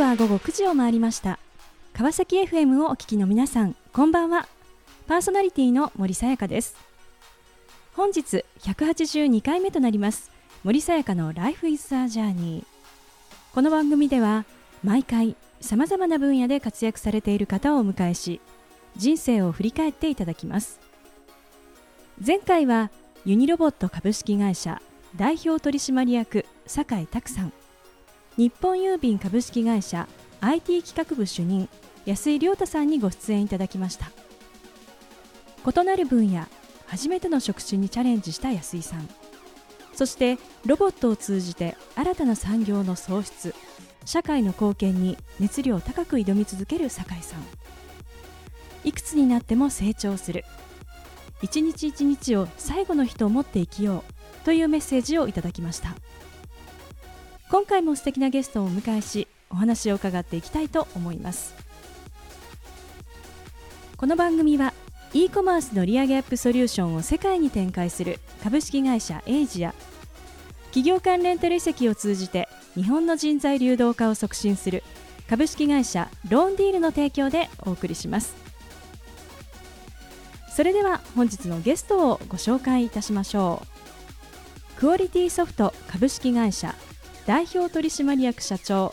は午後9時を回りました。川崎 FM をお聞きの皆さんこんばんは。パーソナリティの森さやかです。本日182回目となります。森さやかの Life is a Journey この番組では毎回さまざまな分野で活躍されている方をお迎えし人生を振り返っていただきます。前回はユニロボット株式会社代表取締役酒井拓さん。日本郵便株式会社 IT 企画部主任安井亮太さんにご出演いただきました。異なる分野初めての職種にチャレンジした安井さん。そしてロボットを通じて新たな産業の創出社会の貢献に熱量高く挑み続ける酒井さん。いくつになっても成長する。一日一日を最後の日と思って生きようというメッセージをいただきました。今回も素敵なゲストをお迎えしお話を伺っていきたいと思います。この番組は e コマースの利上げアップソリューションを世界に展開する株式会社エイジア。企業間レンタル移籍を通じて日本の人材流動化を促進する株式会社ローンディールの提供でお送りします。それでは本日のゲストをご紹介いたしましょう。クオリティソフト株式会社代表取締役社長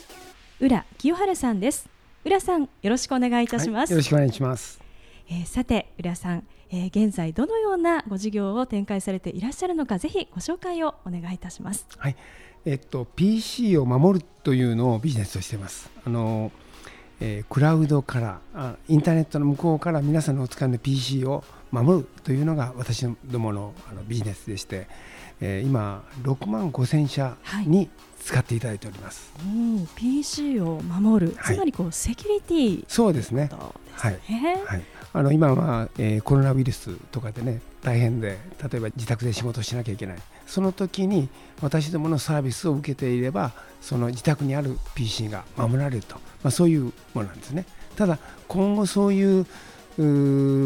浦清原さんです。浦さんよろしくお願いいたします、はい、よろしくお願いします。えー、さて浦さん、えー、現在どのようなご事業を展開されていらっしゃるのかぜひご紹介をお願いいたします。はい。えっと PC を守るというのをビジネスとしています。あのえー、クラウドからあインターネットの向こうから皆さんのお使いの PC を守るというのが私どものあのビジネスでして、えー、今6万5千社に使っていただいております、はい、うん、PC を守る、つまりこうセキュリティ、そうですね。はい、はい、あの今は、えー、コロナウイルスとかでね大変で例えば自宅で仕事をしなきゃいけない。その時に私どものサービスを受けていればその自宅にある PC が守られると、まあ、そういうものなんですね。ただ今後そういう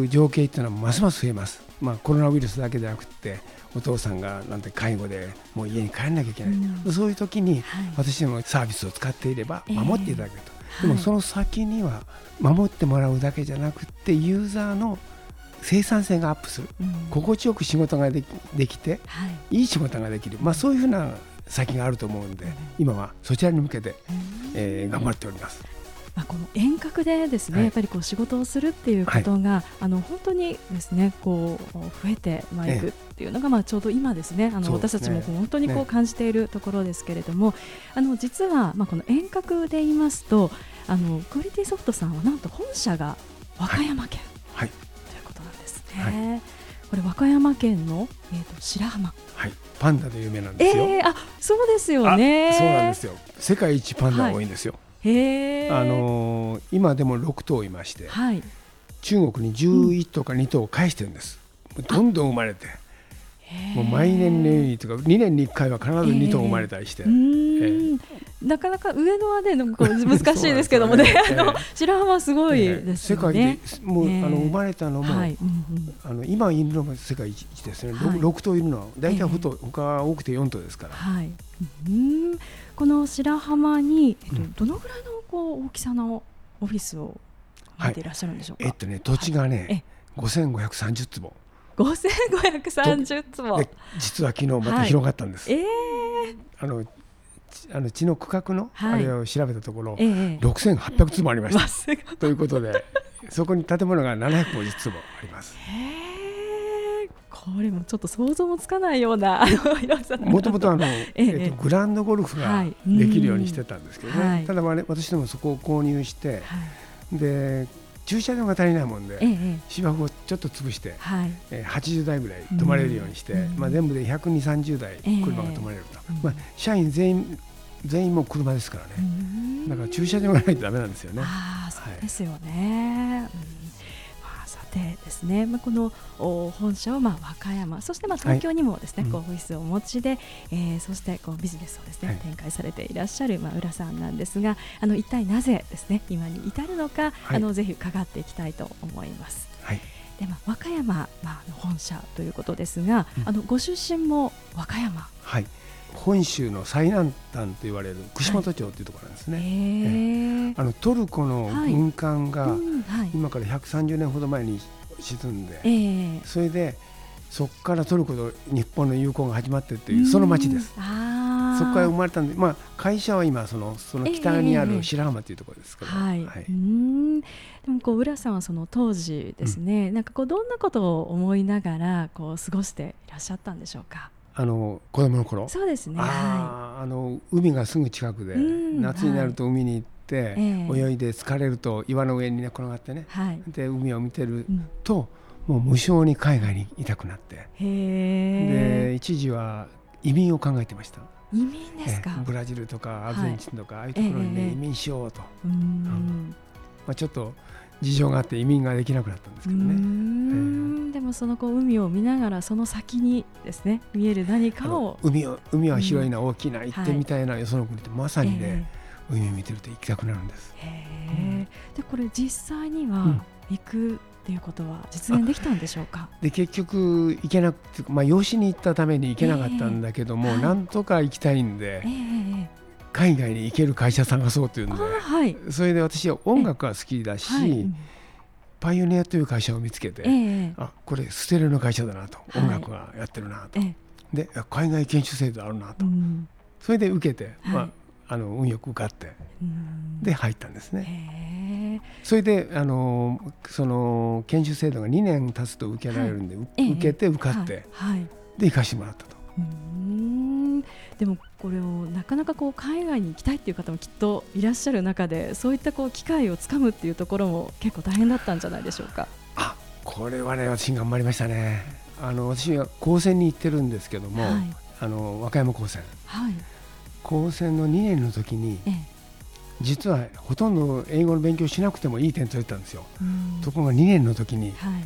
情景っていうのはますます増えます、まあ、コロナウイルスだけでなくてお父さんがなんて介護でもう家に帰らなきゃいけない、うん、そういう時に私どもサービスを使っていれば守っていただけると、えー、でもその先には守ってもらうだけじゃなくてユーザーの生産性がアップする、うん、心地よく仕事ができできて、はい、いい仕事ができる、まあ、そういうふうな先があると思うんで、うん、今はそちらに向けて、えー、頑張っております。まあ、この遠隔でですね、はい、やっぱりこう仕事をするっていうことが、はい、あの本当にですねこう増えてまいくっていうのが、まあちょうど今ですねあの私たちも本当にこう感じているところですけれども、ね、あの実はまあこの遠隔で言いますとあのクオリティソフトさんはなんと本社が和歌山県、はい、ということなんですね。これ和歌山県の、えーと、白浜、はい、パンダで有名なんですよ。えー、あそうですよね。そうなんですよ。世界一パンダ多いんですよ。はいへあのー、今でも6頭いまして、はい、中国に11頭か2頭返してるんです、うん、どんどん生まれてもう毎年にとか2年に1回は必ず2頭生まれたりして、えー、なかなか上野はね難しいですけどもね。ね。あ の白浜すごいですよね、世界でもう、あの生まれたのも、はい。あの今いるのが世界一ですね、はい、6, 6頭いるのは大体ほと、えー、多くて4頭ですから。はい。うん。この白浜に、えっと、どのぐらいのこう大きさのオフィスを持っていらっしゃるんでしょうか、はい、えっとね土地がね、はい、5530坪5530坪。実は昨日また広がったんです、はい、え。ー、あのあの地の区画のあれを調べたところ、はいええ、6800坪ありました。ということでそこに建物が750坪あります。へこれもちょっと想像もつかないようなもともとあの、ええ。と、グランドゴルフができるようにしてたんですけどね、はい、ただ、私どもそこを購入して、はい、で駐車場が足りないもんで、ええ、芝生をちょっと潰して、はい、えー、80台ぐらい止まれるようにして、まあ、全部で120、30台車が止まれると、まあ、社員全員全員も車ですからね、だから駐車場がないとだめなんですよね。あそうですよね、うんでですね、まあ、この本社をまあ和歌山そしてまあ東京にもですね、はい、こうオフィスをお持ちで、えー、そしてこうビジネスをですね、はい、展開されていらっしゃるまあ浦さんなんですがあの一体なぜですね今に至るのか、はい、あのぜひ伺っていきたいと思います。はい。でまあ、和歌山、まあ、の本社ということですが、うん、あのご出身も和歌山。はい。本州の最南端と言われる串本町というところなんですね。はいえあのトルコの軍艦が今から130年ほど前に沈んで、えー、それでそこからトルコと日本の友好が始まってっていうその町です。そこから生まれたんで、まあ、会社は今そのその北にある白浜というところですけど、えー、はい、はい、うん。でもこう浦さんはその当時ですね、うん、なんかこうどんなことを思いながらこう過ごしていらっしゃったんでしょうか？あの子供の頃？そうですね、ああの海がすぐ近くで、夏になると海に行って、はい、泳いで疲れると岩の上に寝転がってね、はい、で海を見てると、うん、もう無性に海外にいたくなって。で一時は移民を考えてました。移民ですか。ブラジルとかアルゼンチンとか、ああいうところにね、移民しようと、うん。まあ、ちょっと事情があって移民ができなくなったんですけどね。えー、でもそのこう海を見ながらその先にですね見える何かを。海を海は広いな、大きな行ってみたいなよその国ってまさにね、えー、海を見てると行きたくなるんです。うん、でこれ実際には行く、っていうことは実現できたんでしょうか？で結局行けなくて、まあ、養子に行ったために行けなかったんだけども、えーはい、なんとか行きたいんで、えー、海外に行ける会社探そうというんで、はい、それで私は音楽が好きだし、はい、パイオニアという会社を見つけて、えー、あこれステレオの会社だなと、音楽がやってるなと、で海外研修制度あるなと、うん、それで受けて、まあ、あの運よく受かって、で入ったんですね。それであのその研修制度が2年経つと受けられるんで、受けて受かって、で行かしてもらったと。でもこれをなかなかこう海外に行きたいっていう方もきっといらっしゃる中でそういったこう機会をつかむっていうところも結構大変だったんじゃないでしょうか。あこれはね私頑張りましたね。あの私は高専に行ってるんですけども、はい、あの和歌山高専、はい、高専の2年の時に、ええ、実はほとんど英語の勉強しなくてもいい点取れたんですよ。ところが2年の時に、はい。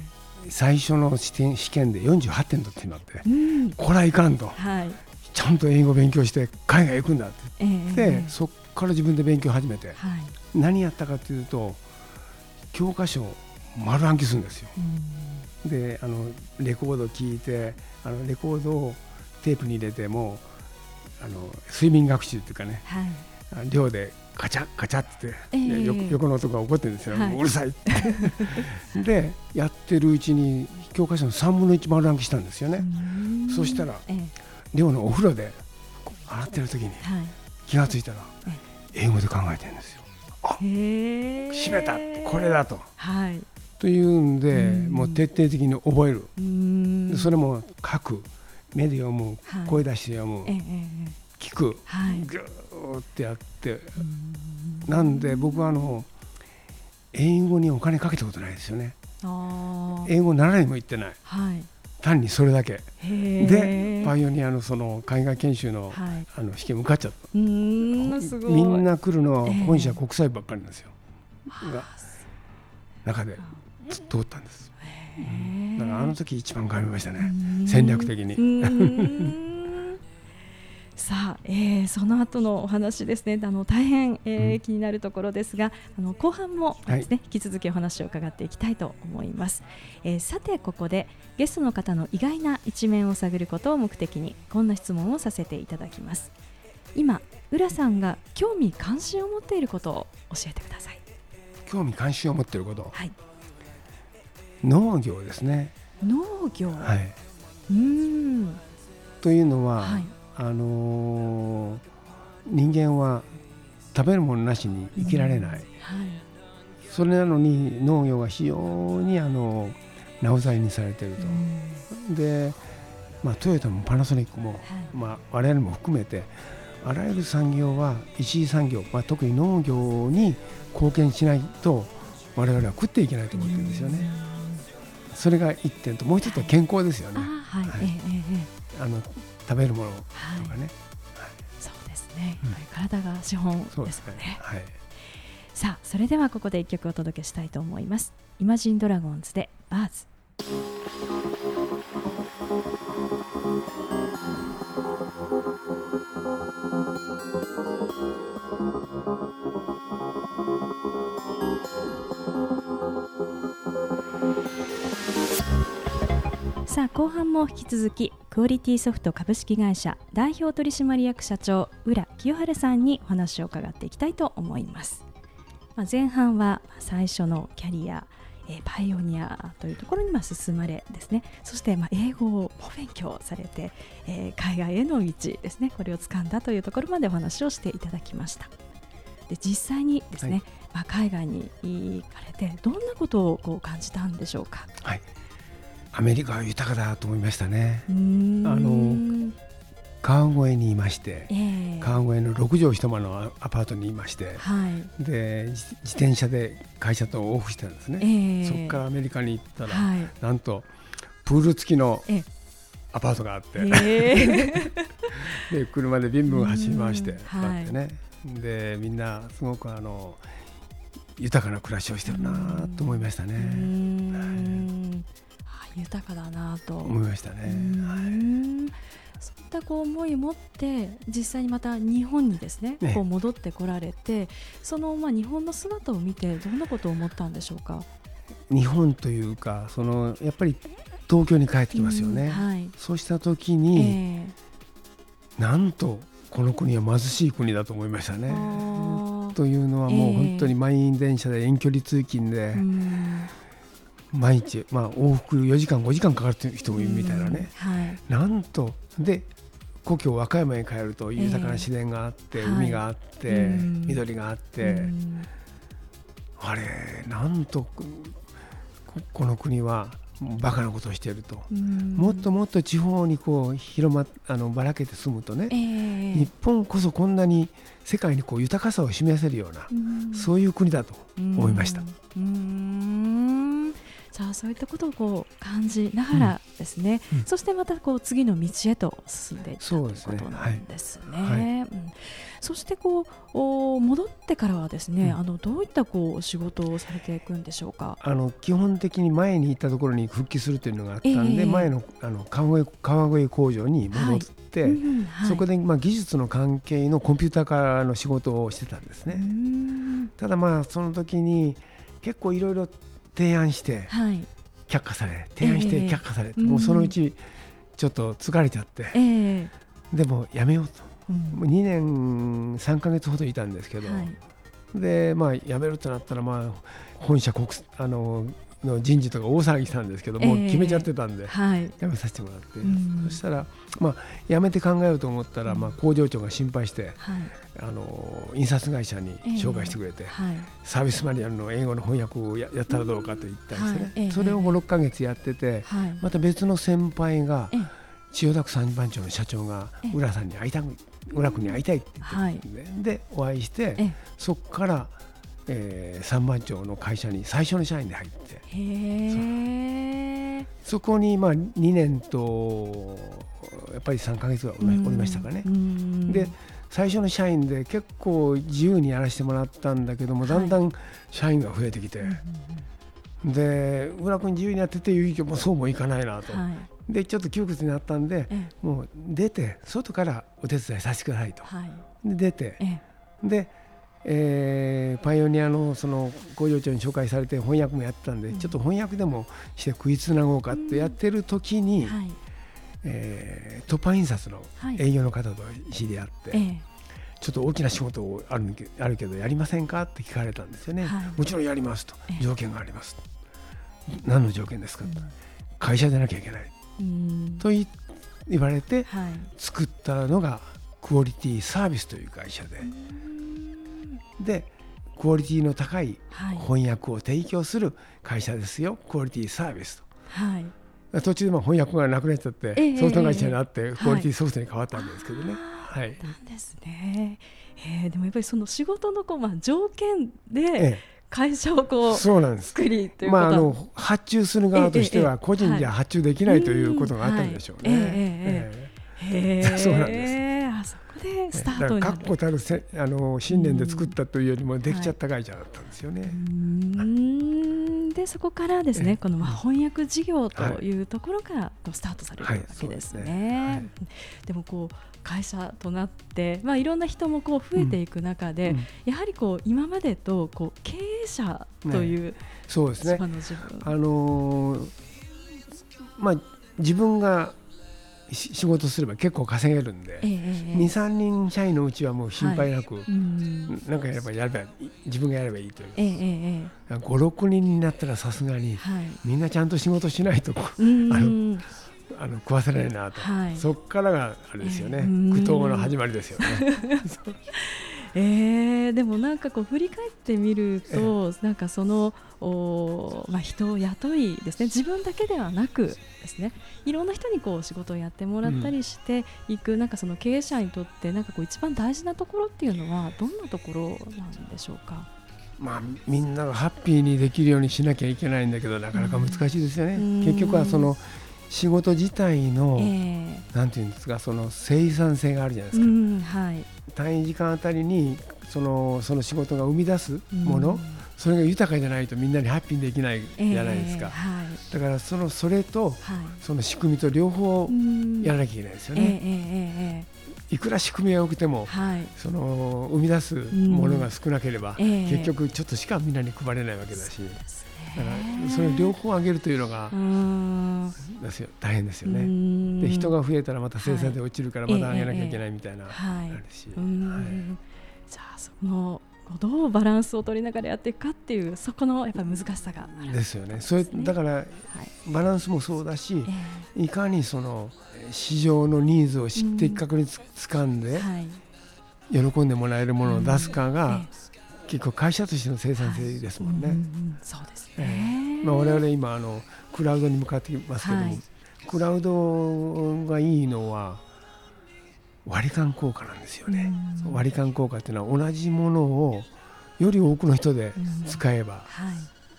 最初の試験試験で48点取ってしまって、うん、これはいかんと、はい、ちゃんと英語勉強して海外行くんだって言って、えー、そこから自分で勉強始めて、はい、何やったかというと教科書を丸暗記するんですよ。うん、であのレコード聞いてあのレコードをテープに入れてもあの睡眠学習っていうかね、はい、寮でカチャカチャって、えー、横の音が起こってるんですよ、はい、うるさいって。でやってるうちに教科書の3分の1丸暗記したんですよね。そしたら、えー寮のお風呂で洗ってる時に気が付いたら英語で考えてるんですよ。あ閉めたこれだと。はい、というんでもう徹底的に覚える。それも書く目で読む、声出して読む、聞く、はい、ぐーってやって。なんで僕はあの英語にお金かけたことないですよね。英語習いにも行ってない。はい。単にそれだけ。でパイオニアのその海外研修の,、あの試験受かっちゃった。みんな来るのは本社国際ばっかりなんですよ、が中で通ったんですだからあの時一番変わりましたね。戦略的に。さあ、えー、その後のお話ですね。あの大変、えー、うん、気になるところですがあの後半もですね、はい、引き続きお話を伺っていきたいと思います、えー、さてここでゲストの方の意外な一面を探ることを目的にこんな質問をさせていただきます。今浦さんが興味関心を持っていることを教えてください。興味関心を持っていること、はい、農業ですね。農業？はい。うん。というのは、はい。あのー、人間は食べるものなしに生きられない、うんはい、それなのに農業が非常にあのなおざりにされていると、うん、で、まあ、トヨタもパナソニックも、はい。まあ、我々も含めてあらゆる産業は一次産業、まあ、特に農業に貢献しないと我々は食っていけないと思ってるんですよね。うん、それが一点ともう一つは健康ですよね。はい、はい、あの食べるものとかね、はい、そうですね、うん、体が資本ですね、ね、はい、さあそれではここで一曲お届けしたいと思います。イマジンドラゴンズでバーズさあ後半も引き続きクオリティソフト株式会社代表取締役社長浦清春さんにお話を伺っていきたいと思います、まあ、前半は最初のキャリアえパイオニアというところにま進まれですね。そしてま英語を勉強されて、え海外への道ですね。これを掴んだというところまでお話をしていただきました。で実際にですね、はい、まあ、海外に行かれてどんなことをこう感じたんでしょうか？はいアメリカは豊かだと思いましたね。あの川越にいまして、えー、川越の6畳一間のアパートにいまして、はい、で自転車で会社と往復してたんですね、えー、そこからアメリカに行ったら、はい、なんとプール付きのアパートがあって、えー、で車でビンビン走り回して、はい、ね、でみんなすごくあの豊かな暮らしをしてるなと思いましたね。はい、豊かだなと。思いましたね。はいそういったこう思いを持って実際にまた日本にですね、ね、こう戻ってこられてそのまあ日本の姿を見てどんなことを思ったんでしょうか？日本というかそのやっぱり東京に帰ってきますよね、うんはい、そうした時に、えー、なんとこの国は貧しい国だと思いましたね。というのはもう本当に満員電車で遠距離通勤で、毎日、まあ、往復4時間5時間かかる人もいるみたいなね、はい、なんとで故郷和歌山に帰ると豊かな自然があって、海があって、緑があって、あれなんとこの国はバカなことをしていると、もっともっと地方にこう広まあのばらけて住むとね、えー、日本こそこんなに世界にこう豊かさを示せるような、うそういう国だと思いました。さあそういったことをこう感じながらですね、うん。うん、そしてまたこう次の道へと進んでいったということなんですね。そしてこうお戻ってからはですね、あのどういったこう仕事をされていくんでしょうか？あの基本的に前に行ったところに復帰するというのがあったんで、えー、前のあの川越川越工場に戻って、はい。うんはい、そこでまあ技術の関係のコンピューター化の仕事をしてたんですね。ただまあその時に結構いろいろ提案して却下され、提案して却下され、もうそのうちちょっと疲れちゃって、でもやめようと、うん、2年3か月ほどいたんですけど、でまあ辞めるとなったらまあ本社国あのの人事とか大騒ぎしたんですけども、う決めちゃってたんで、はい、辞めさせてもらって、そしたら、まあ、辞めて考えようと思ったら、まあ、工場長が心配して、はい、あの印刷会社に紹介してくれて、はい、サービスマニュアルの英語の翻訳をやったらどうかと言ったんですね、それを5、6か月やってて、また別の先輩が、千代田区三番町の社長が浦さんに会いたく浦君に会いたいって言ってででお会いしてそこからえー、三番町の会社に最初の社員で入って。そこにまあ2年とやっぱり3か月はおりましたかね。で最初の社員で結構自由にやらせてもらったんだけども、だんだん社員が増えてきて、で浦君自由にやってていう意見もそうもいかないなと、はい、でちょっと窮屈になったんで、もう出て外からお手伝いさせてくださいと、はい、で出て、でえー、パイオニアのその工場長に紹介されて翻訳もやってたんで、うん、ちょっと翻訳でもして食いつなごうかってやってる時に、うん。はい、えー、突破印刷の営業の方と知り合って、はい、ちょっと大きな仕事あるあるけどやりませんかって聞かれたんですよね、はい、もちろんやりますと。条件があります、何の条件ですか、うん、会社でなきゃいけない、と言われて作ったのがクオリティサービスという会社で。でクオリティの高い翻訳を提供する会社ですよ、はい、クオリティサービスと。はい。途中でも翻訳がなくなっちゃって、えー、ソフト会社になって、クオリティソフトに変わったんですけどね。はい、なんですね、えー、でもやっぱりその仕事のこう、まあ、条件で会社をこうそうなんです。作りというまあ、あの発注する側としては個人じゃ発注できないということがあったんでしょうね。ええー、そうなんですでスタートに確固たるせあの信念で作ったというよりもできちゃった会社だったんですよね。はい、でそこからですねこのまあ翻訳事業というところからこうスタートされるわけですね。はい。ね。でもこう会社となって、まあ、いろんな人もこう増えていく中で、うん。うん、やはりこう今までとこう経営者という、ね、そうですね。あのー、まあ自分が仕事すれば結構稼げるんで、えー、23人社員のうちはもう心配なく、はい、なんかやればやれば自分がやればいいという、えー、56人になったらさすがに、はい、みんなちゃんと仕事しないとあのあの食わせないなと、はい、そこからがあれですよね、苦闘の始まりですよね。えー、でもなんかこう振り返ってみると、なんかそのお、まあ、人を雇いですね。自分だけではなくですね。いろんな人にこう仕事をやってもらったりしていく、うん、なんかその経営者にとってなんかこう一番大事なところっていうのはどんなところなんでしょうか？まあ、みんながハッピーにできるようにしなきゃいけないんだけどなかなか難しいですよね。うん、結局はその仕事自体の、えー、なんていうんですかその生産性があるじゃないですか、うんはい、単位時間あたりにそのその仕事が生み出すもの、うん、それが豊かじゃないとみんなにハッピーにできないじゃないですか、えーはい、だからそのそれと、はい、その仕組みと両方やらなきゃいけないですよね。えーいくら仕組みが良くても、はい、その生み出すものが少なければ、うん、結局ちょっとしかみんなに配れないわけだし、だからそれ両方上げるというのがですよ。大変ですよね。で人が増えたらまた生産で落ちるからまた上げなきゃいけないみたいな、はい、あるし。じゃあそのどうバランスを取りながらやっていくかっていうそこのやっぱり難しさがある。ですよね。それだから、バランスもそうだし、いかにその市場のニーズを的確につかんで、喜んでもらえるものを出すかが、結構会社としての生産性ですもんね。そうですね。まあ我々今あのクラウドに向かってますけども、クラウドがいいのは割り勘効果なんですよね。割り勘効果っていうのは同じものをより多くの人で使えば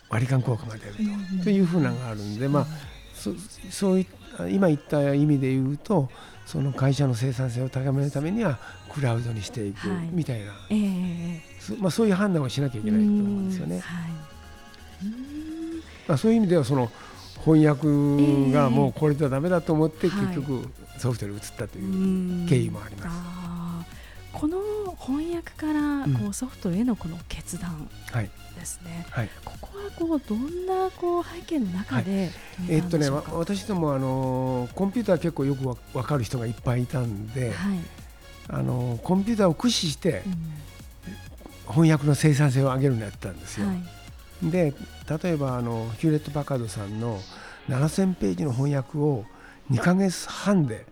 割り勘効果が出ると,、というふうなのがあるんで、まあそそうい今言った意味で言うとその会社の生産性を高めるためにはクラウドにしていくみたいな、はいえー、まあ、そういう判断をしなきゃいけないと思うんですよね。はい。まあ、そういう意味ではその翻訳がもうこれじゃだめだと思って結局ソフトに移ったという経緯もあります。この翻訳からこうソフトへのこの決断ですね、はい、ここはこうどんなこう背景の中で、はい、えー、っとね私どもあのコンピューター結構よくわかる人がいっぱいいたんで、はい、あのコンピューターを駆使して、翻訳の生産性を上げるのやったんですよ。で例えばあのヒューレット・パカードさんの7000ページの翻訳を2か月半で、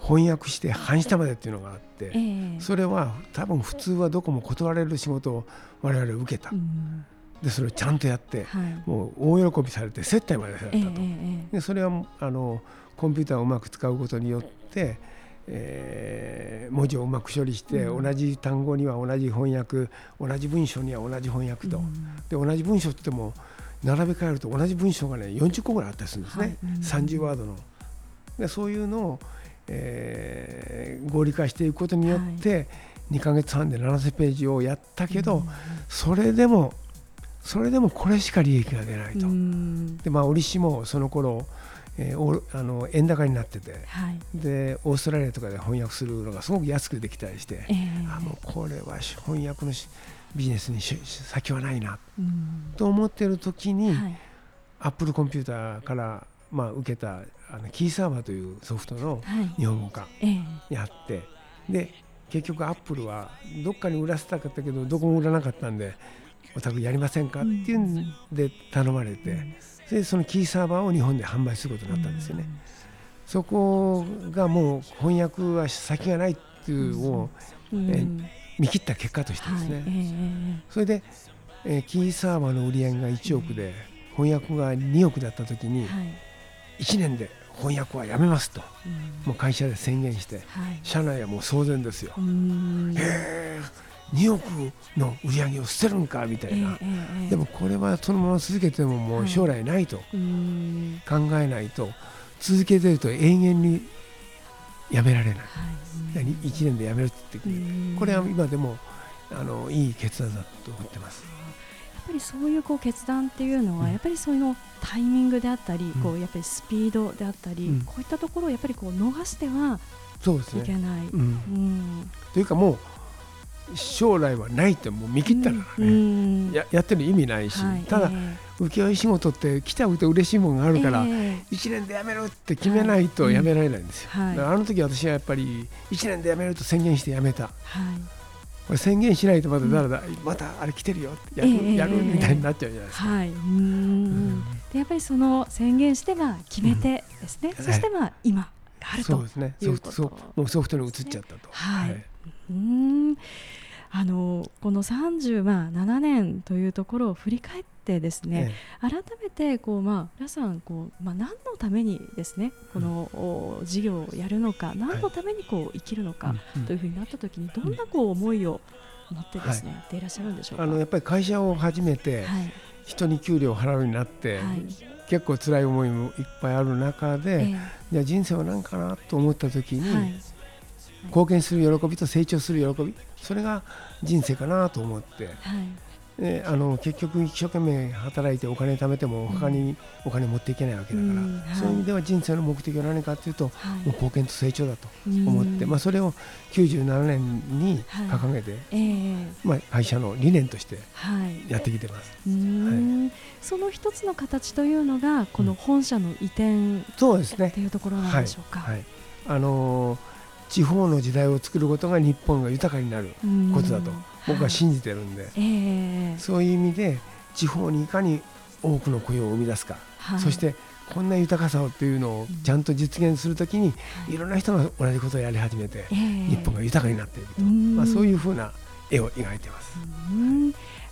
翻訳して半下までっていうのがあって、えー、それは多分普通はどこも断られる仕事を我々受けた、うん、でそれをちゃんとやって、はい、もう大喜びされて接待までされたと、えー、でそれはあのコンピューターをうまく使うことによって、えー、文字をうまく処理して、うん、同じ単語には同じ翻訳同じ文章には同じ翻訳と、うん、で同じ文章って言っても並べ替えると同じ文章がね40個ぐらいあったりするんですね、はい。うん、30ワードの。でそういうのをえー、合理化していくことによって、2か月半で7000ページをやったけど、それでもそれでもこれしか利益が出ないと。でまあ折しもその頃えー、あの円高になってて、はい、でオーストラリアとかで翻訳するのがすごく安くできたりして、えー、あもうこれは翻訳のビジネスに先はないな、と思ってる時に、はい、アップルコンピューターからまあ、受けたあのキーサーバーというソフトの日本語化やって、はいえー、で結局アップルはどっかに売らせたかったけどどこも売らなかったんでお宅やりませんかっていうんで頼まれて、でそのキーサーバーを日本で販売することになったんですよね。うん、そこがもう翻訳は先がないっていうのを、うん、え見切った結果としてですね、それで、えー、キーサーバーの売り上げが1億で、翻訳が2億だった時に、はい。1年で翻訳はやめますと、うん、もう会社で宣言して、はい、社内はもう騒然ですよ。へえ2億の売り上げを捨てるんかみたいな、でもこれはそのまま続けてももう将来ないと。考えないと、続けてると永遠にやめられない、はい、1年でやめるって言ってこれは今でもあのいい決断だと思ってます。ぱりそういうこう決断っていうのは、やっぱりそういうのタイミングであったり、こうやっぱりスピードであったり、こういったところをやっぱりこう逃してはいけない。というかもう将来はないってもう見切ったからね、ややってる意味ないし、ただ、請負仕事って来ちゃうと嬉しいものがあるから、えー、1年で辞めるって決めないと辞められないんですよ、はい。うん、あの時私はやっぱり1年で辞めると宣言して辞めた、はい、これ宣言しないとまただらだ、うん、またあれ来てるよやるえー、やるみたいになっちゃうじゃないですか。はい、うん。でやっぱりその宣言しては決めてですね、そしてまあ今あるとそうですね。ソフトもうソフトに移っちゃったと。はい、はい、うんあのこの37年というところを振り返ってですね、ええ、改めてこう、まあ、皆さんこう、まあ、何のためにですねこの、うん、事業をやるのか何のためにこう生きるのかというふうになった時にどんなこう思いを持ってですね、はい、ていらっしゃるんでしょうか？あのやっぱり会社を始めて、はい、人に給料を払うようになって、はい、結構辛い思いもいっぱいある中で、えじゃあ人生は何かなと思った時に、貢献する喜びと成長する喜び。それが人生かなと思って、はい、であの結局一生懸命働いてお金貯めても他にお金持っていけないわけだから、うんはい、そういう意味では人生の目的は何かというと、はい、もう貢献と成長だと思って、まあ、それを97年に掲げて、えー、まあ、会社の理念としてやってきてます、その一つの形というのがこの本社の移転、そうですね。っていうところなんでしょうか？はい。あのー地方の時代を作ることが日本が豊かになることだと僕は信じてるんで、はいえ。ー、そういう意味で地方にいかに多くの雇用を生み出すか、はい、そしてこんな豊かさをっていうのをちゃんと実現するときに、い。ろんな人が同じことをやり始めて、日本が豊かになっていると、まあ、そういうふうな絵を描いてます。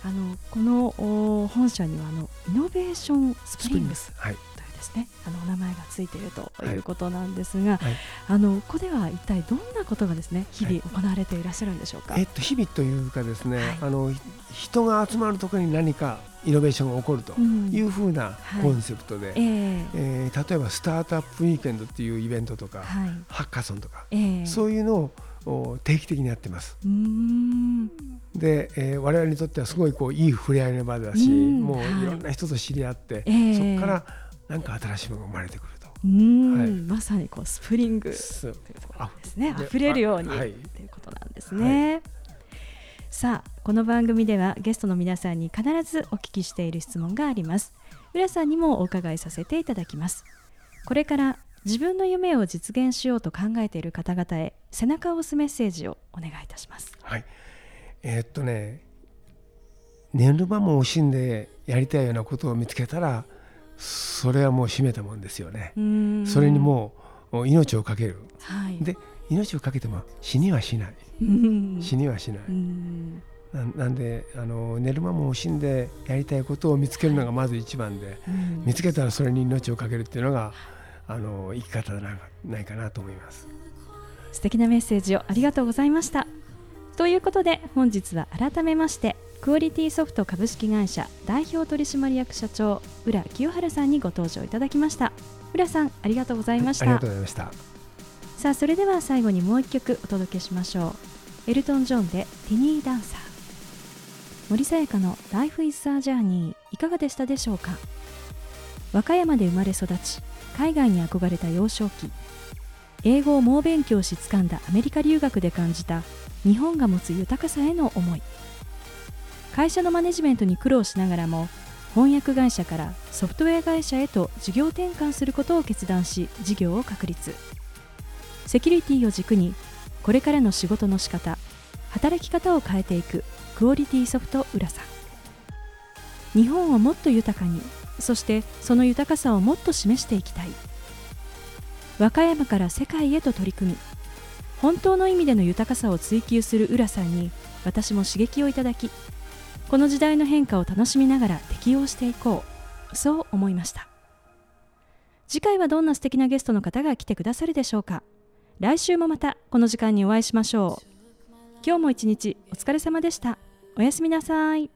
あのこの本社にはあの Innovation Springs、はい、ですね。あのお名前がついているということなんですが、はい、あのここでは一体どんなことがですね日々行われていらっしゃるんでしょうか、えっと、日々というかですね、はい、あの人が集まるところに何かイノベーションが起こるというふうなコンセプトで、はい、え。ー、えー、例えば Startup Weekend っていうイベントとか、はい、ハッカソンとか、えー、そういうのを定期的にやってます。で、えー、我々にとってはすごいこういい触れ合いの場だし、もういろんな人と知り合って、そこからなんか新しいものが生まれてくると。うん、はい、まさにこうスプリングというところですね。溢れるようにと、はい、いうことなんですね。はい、さあこの番組ではゲストの皆さんに必ずお聞きしている質問があります。浦さんにもお伺いさせていただきます。これから自分の夢を実現しようと考えている方々へ背中を押すメッセージをお願いいたします。はい。えー、っとね、寝る間も惜しんでやりたいようなことを見つけたらそれはもう閉めたもんですよね。それにもう命を懸ける、はい、で命を懸けても死にはしない。死にはしない。なんであの寝る間も惜しんでやりたいことを見つけるのがまず一番で、見つけたらそれに命を懸けるっていうのがあの生き方ではないかなと思います。素敵なメッセージをありがとうございました。ということで本日は改めましてクオリティソフト株式会社代表取締役社長浦清原さんにご登場いただきました。浦さんありがとうございました。ありがとうございました。さあそれでは最後にもう一曲お届けしましょう。エルトン・ジョンでティニー・ダンサー。森さやかの Life is a Journey いかがでしたでしょうか？和歌山で生まれ育ち海外に憧れた幼少期。英語を猛勉強し掴んだアメリカ留学で感じた日本が持つ豊かさへの思い会社のマネジメントに苦労しながらも翻訳会社からソフトウェア会社へと事業転換することを決断し事業を確立。セキュリティを軸にこれからの仕事の仕方働き方を変えていくクオリティソフト浦さん。日本をもっと豊かにそしてその豊かさをもっと示していきたい。和歌山から世界へと取り組み本当の意味での豊かさを追求する浦さんに私も刺激をいただきこの時代の変化を楽しみながら適応していこう。そう思いました。次回はどんな素敵なゲストの方が来てくださるでしょうか。来週もまたこの時間にお会いしましょう。今日も一日お疲れ様でした。おやすみなさい。